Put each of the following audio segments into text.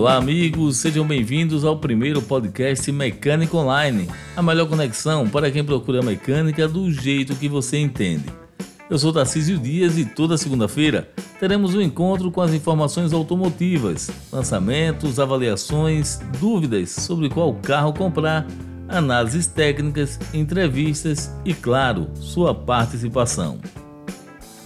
Olá, amigos, sejam bem-vindos ao primeiro podcast Mecânica Online, a melhor conexão para quem procura mecânica do jeito que você entende. Eu sou Tarcísio Dias e toda segunda-feira teremos um encontro com as informações automotivas, lançamentos, avaliações, dúvidas sobre qual carro comprar, análises técnicas, entrevistas e, claro, sua participação.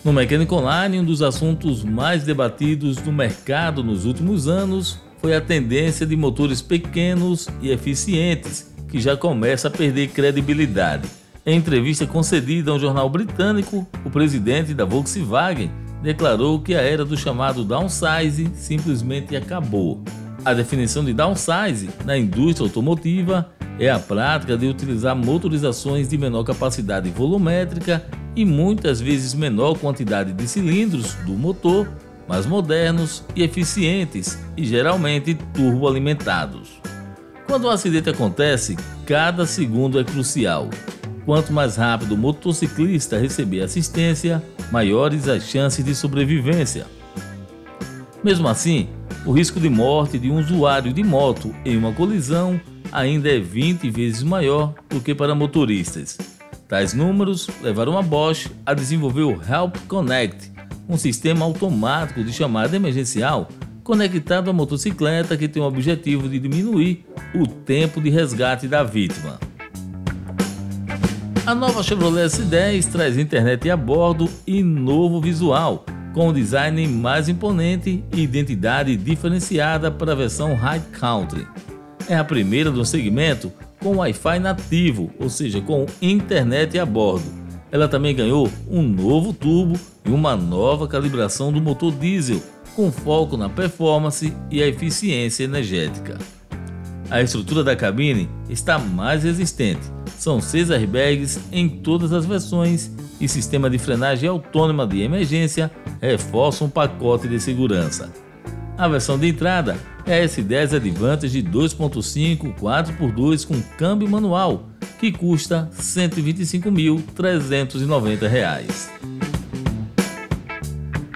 No Mecânica Online, um dos assuntos mais debatidos no mercado nos últimos anos foi a tendência de motores pequenos e eficientes, que já começa a perder credibilidade. Em entrevista concedida a um jornal britânico, o presidente da Volkswagen declarou que a era do chamado downsize simplesmente acabou. A definição de downsize na indústria automotiva é a prática de utilizar motorizações de menor capacidade volumétrica e muitas vezes menor quantidade de cilindros do motor mais modernos e eficientes e geralmente turboalimentados. Quando um acidente acontece, cada segundo é crucial. Quanto mais rápido o motociclista receber assistência, maiores as chances de sobrevivência. Mesmo assim, o risco de morte de um usuário de moto em uma colisão ainda é 20 vezes maior do que para motoristas. Tais números levaram a Bosch a desenvolver o Help Connect, um sistema automático de chamada emergencial conectado à motocicleta que tem o objetivo de diminuir o tempo de resgate da vítima. A nova Chevrolet S10 traz internet a bordo e novo visual, com um design mais imponente e identidade diferenciada para a versão High Country. É a primeira do segmento com Wi-Fi nativo, ou seja, com internet a bordo ela também ganhou um novo turbo e uma nova calibração do motor diesel, com foco na performance e a eficiência energética. A estrutura da cabine está mais resistente. São seis airbags em todas as versões e sistema de frenagem autônoma de emergência reforça um pacote de segurança. A versão de entrada é a S10 Advantage 2.5 4x2 com câmbio manual que custa R$ 125.390.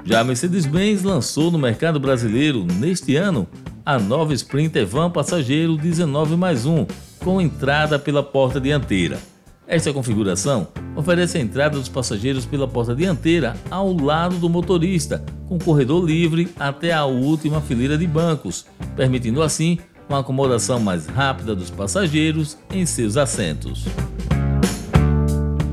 Já a Mercedes-Benz lançou no mercado brasileiro neste ano a nova Sprinter Van Passageiro 19 mais 1, com entrada pela porta dianteira. Esta configuração oferece a entrada dos passageiros pela porta dianteira ao lado do motorista, com corredor livre até a última fileira de bancos, permitindo assim uma acomodação mais rápida dos passageiros em seus assentos.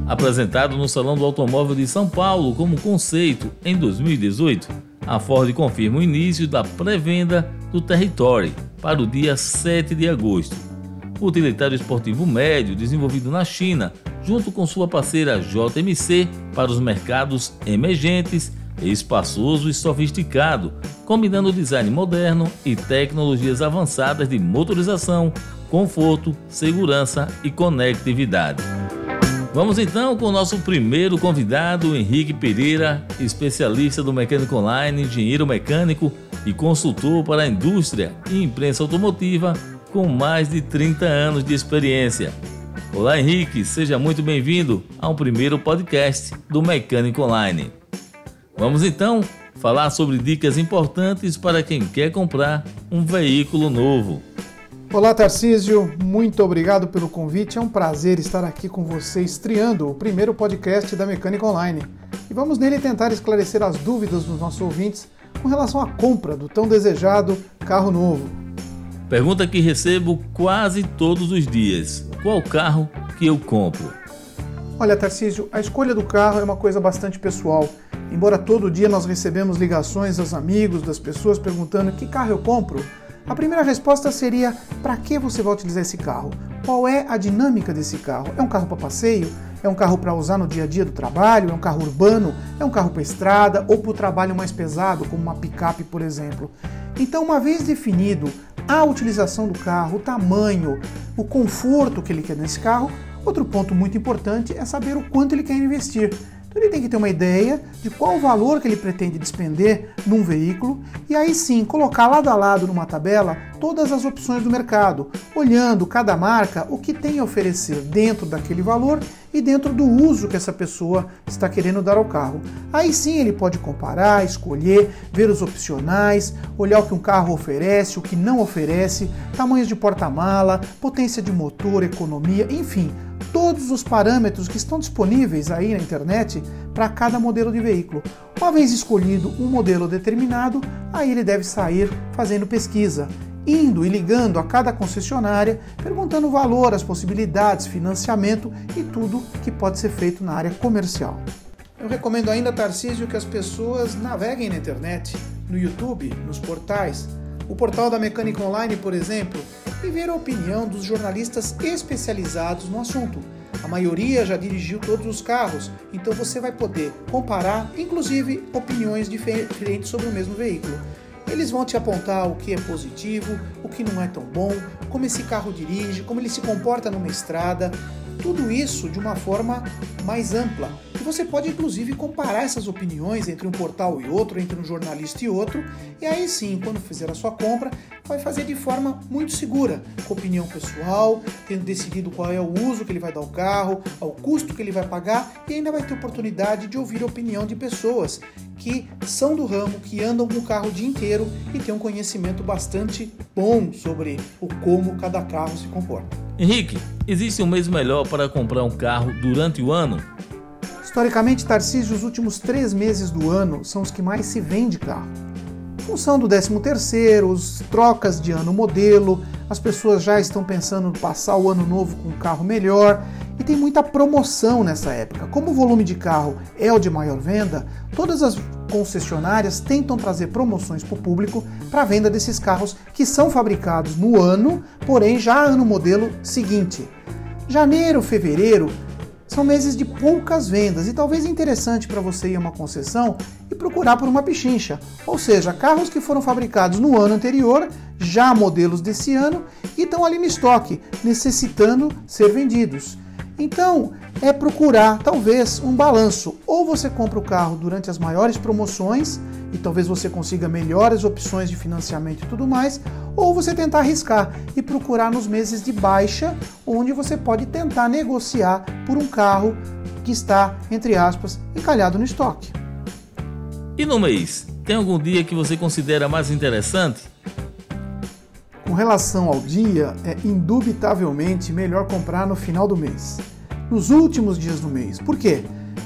Apresentado no Salão do Automóvel de São Paulo como conceito em 2018, a Ford confirma o início da pré-venda do Territory para o dia 7 de agosto. O utilitário esportivo médio desenvolvido na China, junto com sua parceira JMC para os mercados emergentes espaçoso e sofisticado, combinando design moderno e tecnologias avançadas de motorização, conforto, segurança e conectividade. Vamos então com o nosso primeiro convidado, Henrique Pereira, especialista do mecânico online, engenheiro mecânico e consultor para a indústria e imprensa automotiva com mais de 30 anos de experiência. Olá Henrique, seja muito bem-vindo ao primeiro podcast do Mecânico Online. Vamos então falar sobre dicas importantes para quem quer comprar um veículo novo. Olá Tarcísio, muito obrigado pelo convite. É um prazer estar aqui com você estreando o primeiro podcast da Mecânica Online. E vamos nele tentar esclarecer as dúvidas dos nossos ouvintes com relação à compra do tão desejado carro novo. Pergunta que recebo quase todos os dias: qual carro que eu compro? Olha, Tarcísio, a escolha do carro é uma coisa bastante pessoal. Embora todo dia nós recebemos ligações dos amigos, das pessoas perguntando que carro eu compro, a primeira resposta seria: para que você vai utilizar esse carro? Qual é a dinâmica desse carro? É um carro para passeio? É um carro para usar no dia a dia do trabalho? É um carro urbano? É um carro para estrada ou para o trabalho mais pesado, como uma picape, por exemplo? Então, uma vez definido a utilização do carro, o tamanho, o conforto que ele quer nesse carro, outro ponto muito importante é saber o quanto ele quer investir. Então ele tem que ter uma ideia de qual o valor que ele pretende despender num veículo e aí sim colocar lado a lado numa tabela todas as opções do mercado, olhando cada marca o que tem a oferecer dentro daquele valor e dentro do uso que essa pessoa está querendo dar ao carro. Aí sim ele pode comparar, escolher, ver os opcionais, olhar o que um carro oferece, o que não oferece, tamanhos de porta-mala, potência de motor, economia, enfim, todos os parâmetros que estão disponíveis aí na internet para cada modelo de veículo. Uma vez escolhido um modelo determinado, aí ele deve sair fazendo pesquisa, indo e ligando a cada concessionária, perguntando o valor, as possibilidades, financiamento e tudo que pode ser feito na área comercial. Eu recomendo ainda, Tarcísio, que as pessoas naveguem na internet, no YouTube, nos portais. O portal da Mecânica Online, por exemplo, e ver a opinião dos jornalistas especializados no assunto. A maioria já dirigiu todos os carros, então você vai poder comparar, inclusive, opiniões diferentes sobre o mesmo veículo. Eles vão te apontar o que é positivo, o que não é tão bom, como esse carro dirige, como ele se comporta numa estrada, tudo isso de uma forma mais ampla. Você pode inclusive comparar essas opiniões entre um portal e outro, entre um jornalista e outro, e aí sim, quando fizer a sua compra, vai fazer de forma muito segura, com opinião pessoal, tendo decidido qual é o uso que ele vai dar ao carro, ao custo que ele vai pagar, e ainda vai ter oportunidade de ouvir a opinião de pessoas que são do ramo, que andam com o carro o dia inteiro e têm um conhecimento bastante bom sobre o como cada carro se comporta. Henrique, existe um mês melhor para comprar um carro durante o ano? Historicamente, Tarcísio, os últimos três meses do ano são os que mais se vende carro. Em função do 13 terceiro, os trocas de ano modelo, as pessoas já estão pensando em passar o ano novo com um carro melhor e tem muita promoção nessa época. Como o volume de carro é o de maior venda, todas as concessionárias tentam trazer promoções para o público para a venda desses carros que são fabricados no ano, porém já no modelo seguinte. Janeiro, fevereiro são meses de poucas vendas e talvez interessante para você ir a uma concessão e procurar por uma pichincha, ou seja, carros que foram fabricados no ano anterior, já modelos desse ano e estão ali no estoque, necessitando ser vendidos. Então, é procurar talvez um balanço. Ou você compra o carro durante as maiores promoções e talvez você consiga melhores opções de financiamento e tudo mais, ou você tentar arriscar e procurar nos meses de baixa, onde você pode tentar negociar por um carro que está, entre aspas, encalhado no estoque. E no mês, tem algum dia que você considera mais interessante? Com relação ao dia, é indubitavelmente melhor comprar no final do mês, nos últimos dias do mês. Por quê?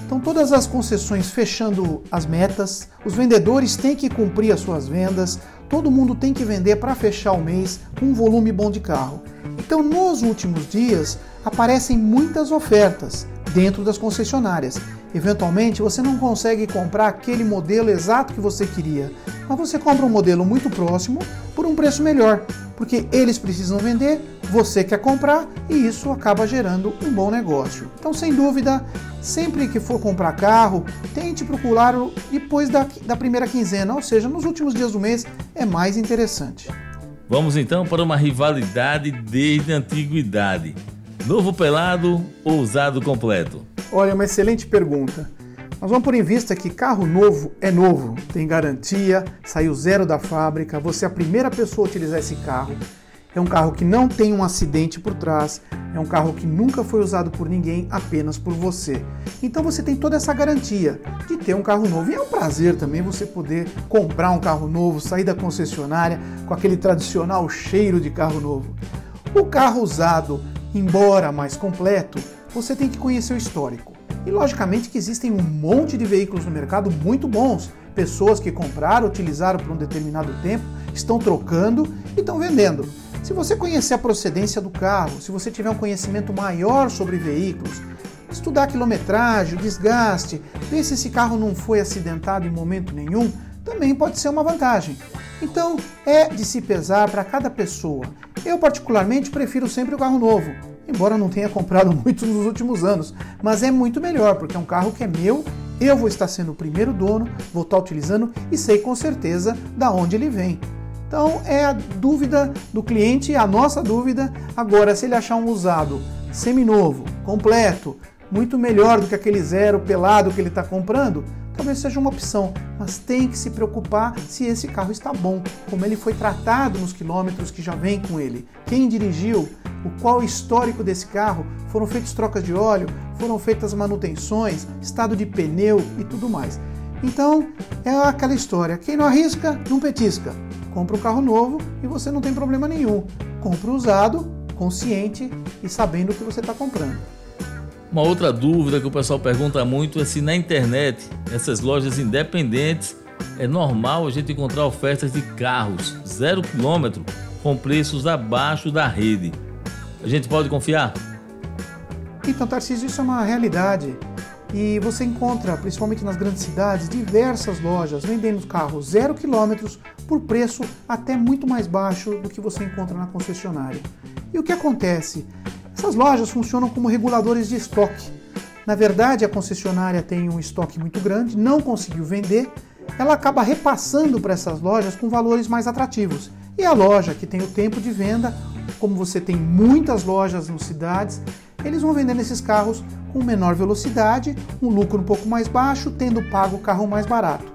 Então, todas as concessões fechando as metas, os vendedores têm que cumprir as suas vendas, todo mundo tem que vender para fechar o mês com um volume bom de carro. Então, nos últimos dias, aparecem muitas ofertas dentro das concessionárias. Eventualmente, você não consegue comprar aquele modelo exato que você queria, mas você compra um modelo muito próximo por um preço melhor, porque eles precisam vender, você quer comprar e isso acaba gerando um bom negócio. Então, sem dúvida, sempre que for comprar carro, tente procurar depois da, da primeira quinzena, ou seja, nos últimos dias do mês é mais interessante. Vamos então para uma rivalidade desde a antiguidade. Novo pelado ou usado completo? Olha, uma excelente pergunta. Nós vamos por em vista que carro novo é novo, tem garantia, saiu zero da fábrica, você é a primeira pessoa a utilizar esse carro. É um carro que não tem um acidente por trás, é um carro que nunca foi usado por ninguém, apenas por você. Então você tem toda essa garantia de ter um carro novo. E é um prazer também você poder comprar um carro novo, sair da concessionária com aquele tradicional cheiro de carro novo. O carro usado, embora mais completo, você tem que conhecer o histórico. E logicamente que existem um monte de veículos no mercado muito bons. Pessoas que compraram, utilizaram por um determinado tempo, estão trocando e estão vendendo. Se você conhecer a procedência do carro, se você tiver um conhecimento maior sobre veículos, estudar a quilometragem, o desgaste, ver se esse carro não foi acidentado em momento nenhum, também pode ser uma vantagem. Então, é de se pesar para cada pessoa. Eu, particularmente, prefiro sempre o carro novo, embora não tenha comprado muito nos últimos anos, mas é muito melhor, porque é um carro que é meu, eu vou estar sendo o primeiro dono, vou estar utilizando e sei com certeza da onde ele vem. Então é a dúvida do cliente, a nossa dúvida. Agora, se ele achar um usado seminovo, completo, muito melhor do que aquele zero pelado que ele está comprando, talvez seja uma opção, mas tem que se preocupar se esse carro está bom, como ele foi tratado nos quilômetros que já vem com ele, quem dirigiu, o qual histórico desse carro, foram feitas trocas de óleo, foram feitas manutenções, estado de pneu e tudo mais. Então é aquela história: quem não arrisca, não petisca. Compra um carro novo e você não tem problema nenhum. Compra usado, consciente e sabendo o que você está comprando. Uma outra dúvida que o pessoal pergunta muito é se na internet, essas lojas independentes, é normal a gente encontrar ofertas de carros zero quilômetro com preços abaixo da rede. A gente pode confiar? Então, Tarcísio, isso é uma realidade. E você encontra, principalmente nas grandes cidades, diversas lojas vendendo carros zero quilômetros por preço até muito mais baixo do que você encontra na concessionária. E o que acontece? Essas lojas funcionam como reguladores de estoque. Na verdade, a concessionária tem um estoque muito grande, não conseguiu vender, ela acaba repassando para essas lojas com valores mais atrativos. E a loja que tem o tempo de venda, como você tem muitas lojas nas cidades, eles vão vendendo esses carros com menor velocidade, um lucro um pouco mais baixo, tendo pago o carro mais barato.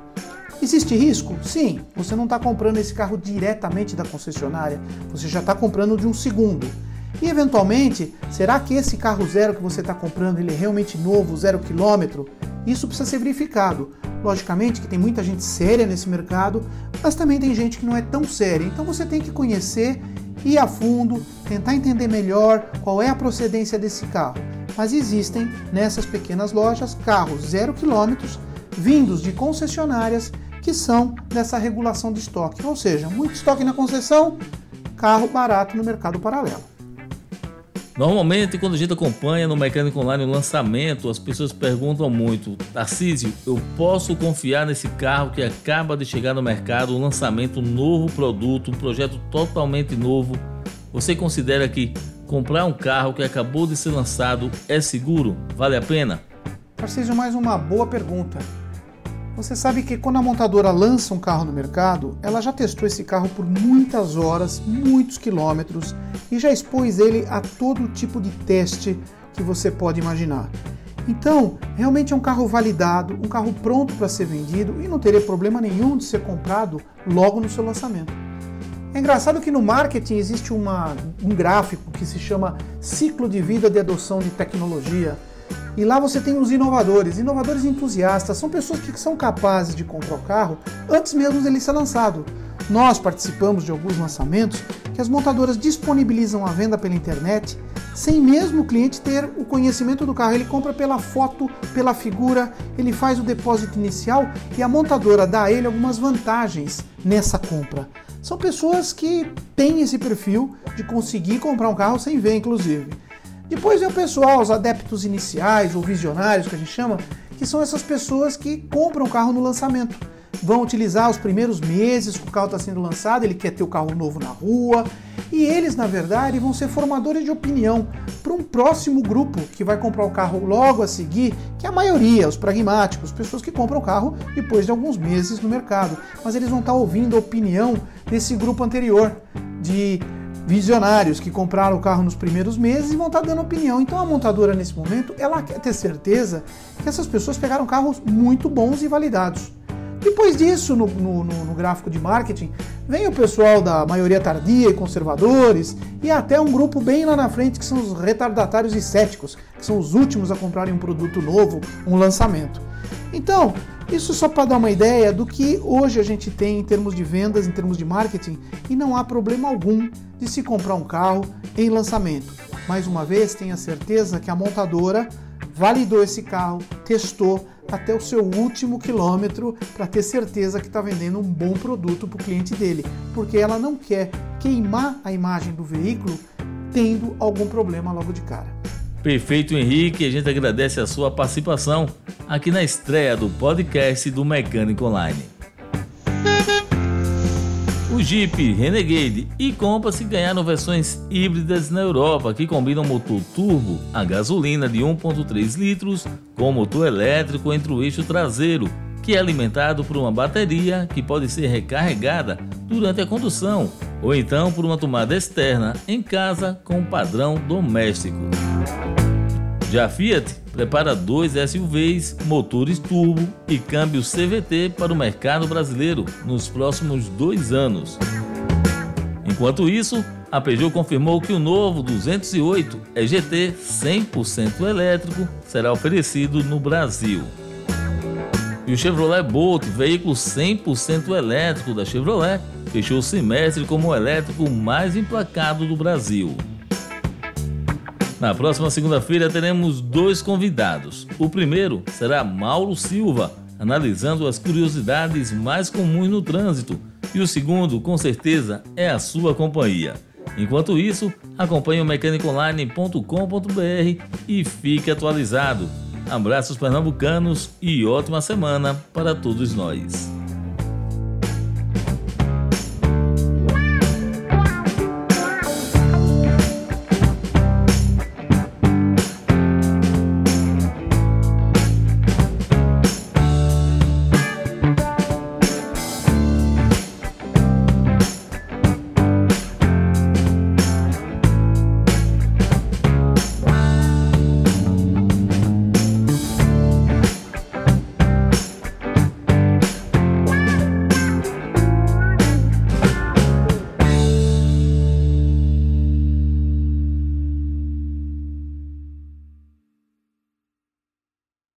Existe risco? Sim, você não está comprando esse carro diretamente da concessionária, você já está comprando de um segundo. E eventualmente, será que esse carro zero que você está comprando ele é realmente novo, zero quilômetro? Isso precisa ser verificado. Logicamente que tem muita gente séria nesse mercado, mas também tem gente que não é tão séria. Então você tem que conhecer, ir a fundo, tentar entender melhor qual é a procedência desse carro mas existem nessas pequenas lojas carros zero quilômetros vindos de concessionárias que são dessa regulação de estoque, ou seja, muito estoque na concessão, carro barato no mercado paralelo. Normalmente, quando a gente acompanha no Mecânico Online o lançamento, as pessoas perguntam muito: Tarcísio, eu posso confiar nesse carro que acaba de chegar no mercado, um lançamento, um novo produto, um projeto totalmente novo? Você considera que Comprar um carro que acabou de ser lançado é seguro? Vale a pena? Tarcísio, mais uma boa pergunta. Você sabe que quando a montadora lança um carro no mercado, ela já testou esse carro por muitas horas, muitos quilômetros e já expôs ele a todo tipo de teste que você pode imaginar. Então, realmente é um carro validado, um carro pronto para ser vendido e não teria problema nenhum de ser comprado logo no seu lançamento. É engraçado que no marketing existe uma, um gráfico que se chama ciclo de vida de adoção de tecnologia. E lá você tem os inovadores, inovadores entusiastas, são pessoas que são capazes de comprar o carro antes mesmo dele ser lançado. Nós participamos de alguns lançamentos que as montadoras disponibilizam a venda pela internet sem mesmo o cliente ter o conhecimento do carro. Ele compra pela foto, pela figura, ele faz o depósito inicial e a montadora dá a ele algumas vantagens nessa compra. São pessoas que têm esse perfil de conseguir comprar um carro sem ver, inclusive. Depois vem o pessoal, os adeptos iniciais ou visionários que a gente chama, que são essas pessoas que compram o carro no lançamento. Vão utilizar os primeiros meses que o carro está sendo lançado, ele quer ter o carro novo na rua, e eles, na verdade, vão ser formadores de opinião para um próximo grupo que vai comprar o carro logo a seguir, que é a maioria, os pragmáticos, pessoas que compram o carro depois de alguns meses no mercado. Mas eles vão estar tá ouvindo a opinião desse grupo anterior, de visionários que compraram o carro nos primeiros meses e vão estar tá dando opinião. Então a montadora nesse momento, ela quer ter certeza que essas pessoas pegaram carros muito bons e validados. Depois disso, no, no, no, gráfico de marketing, vem o pessoal da maioria tardia e conservadores, e até um grupo bem lá na frente que são os retardatários e céticos, que são os últimos a comprarem um produto novo, um lançamento. Então, isso só para dar uma ideia do que hoje a gente tem em termos de vendas, em termos de marketing, e não há problema algum de se comprar um carro em lançamento. Mais uma vez, tenha certeza que a montadora validou esse carro, testou, até o seu último quilômetro para ter certeza que está vendendo um bom produto para o cliente dele, porque ela não quer queimar a imagem do veículo tendo algum problema logo de cara. Perfeito, Henrique. A gente agradece a sua participação aqui na estreia do podcast do Mecânico Online. O Jeep Renegade e Compass ganharam versões híbridas na Europa que combinam motor turbo a gasolina de 1.3 litros com motor elétrico entre o eixo traseiro, que é alimentado por uma bateria que pode ser recarregada durante a condução ou então por uma tomada externa em casa com padrão doméstico. Já a Fiat prepara dois SUVs, motores turbo e câmbio CVT para o mercado brasileiro nos próximos dois anos. Enquanto isso, a Peugeot confirmou que o novo 208 EGT 100% elétrico será oferecido no Brasil. E o Chevrolet Bolt, veículo 100% elétrico da Chevrolet, fechou o semestre como o elétrico mais emplacado do Brasil. Na próxima segunda-feira teremos dois convidados. O primeiro será Mauro Silva, analisando as curiosidades mais comuns no trânsito. E o segundo, com certeza, é a sua companhia. Enquanto isso, acompanhe o mecaniconline.com.br e fique atualizado. Abraços pernambucanos e ótima semana para todos nós.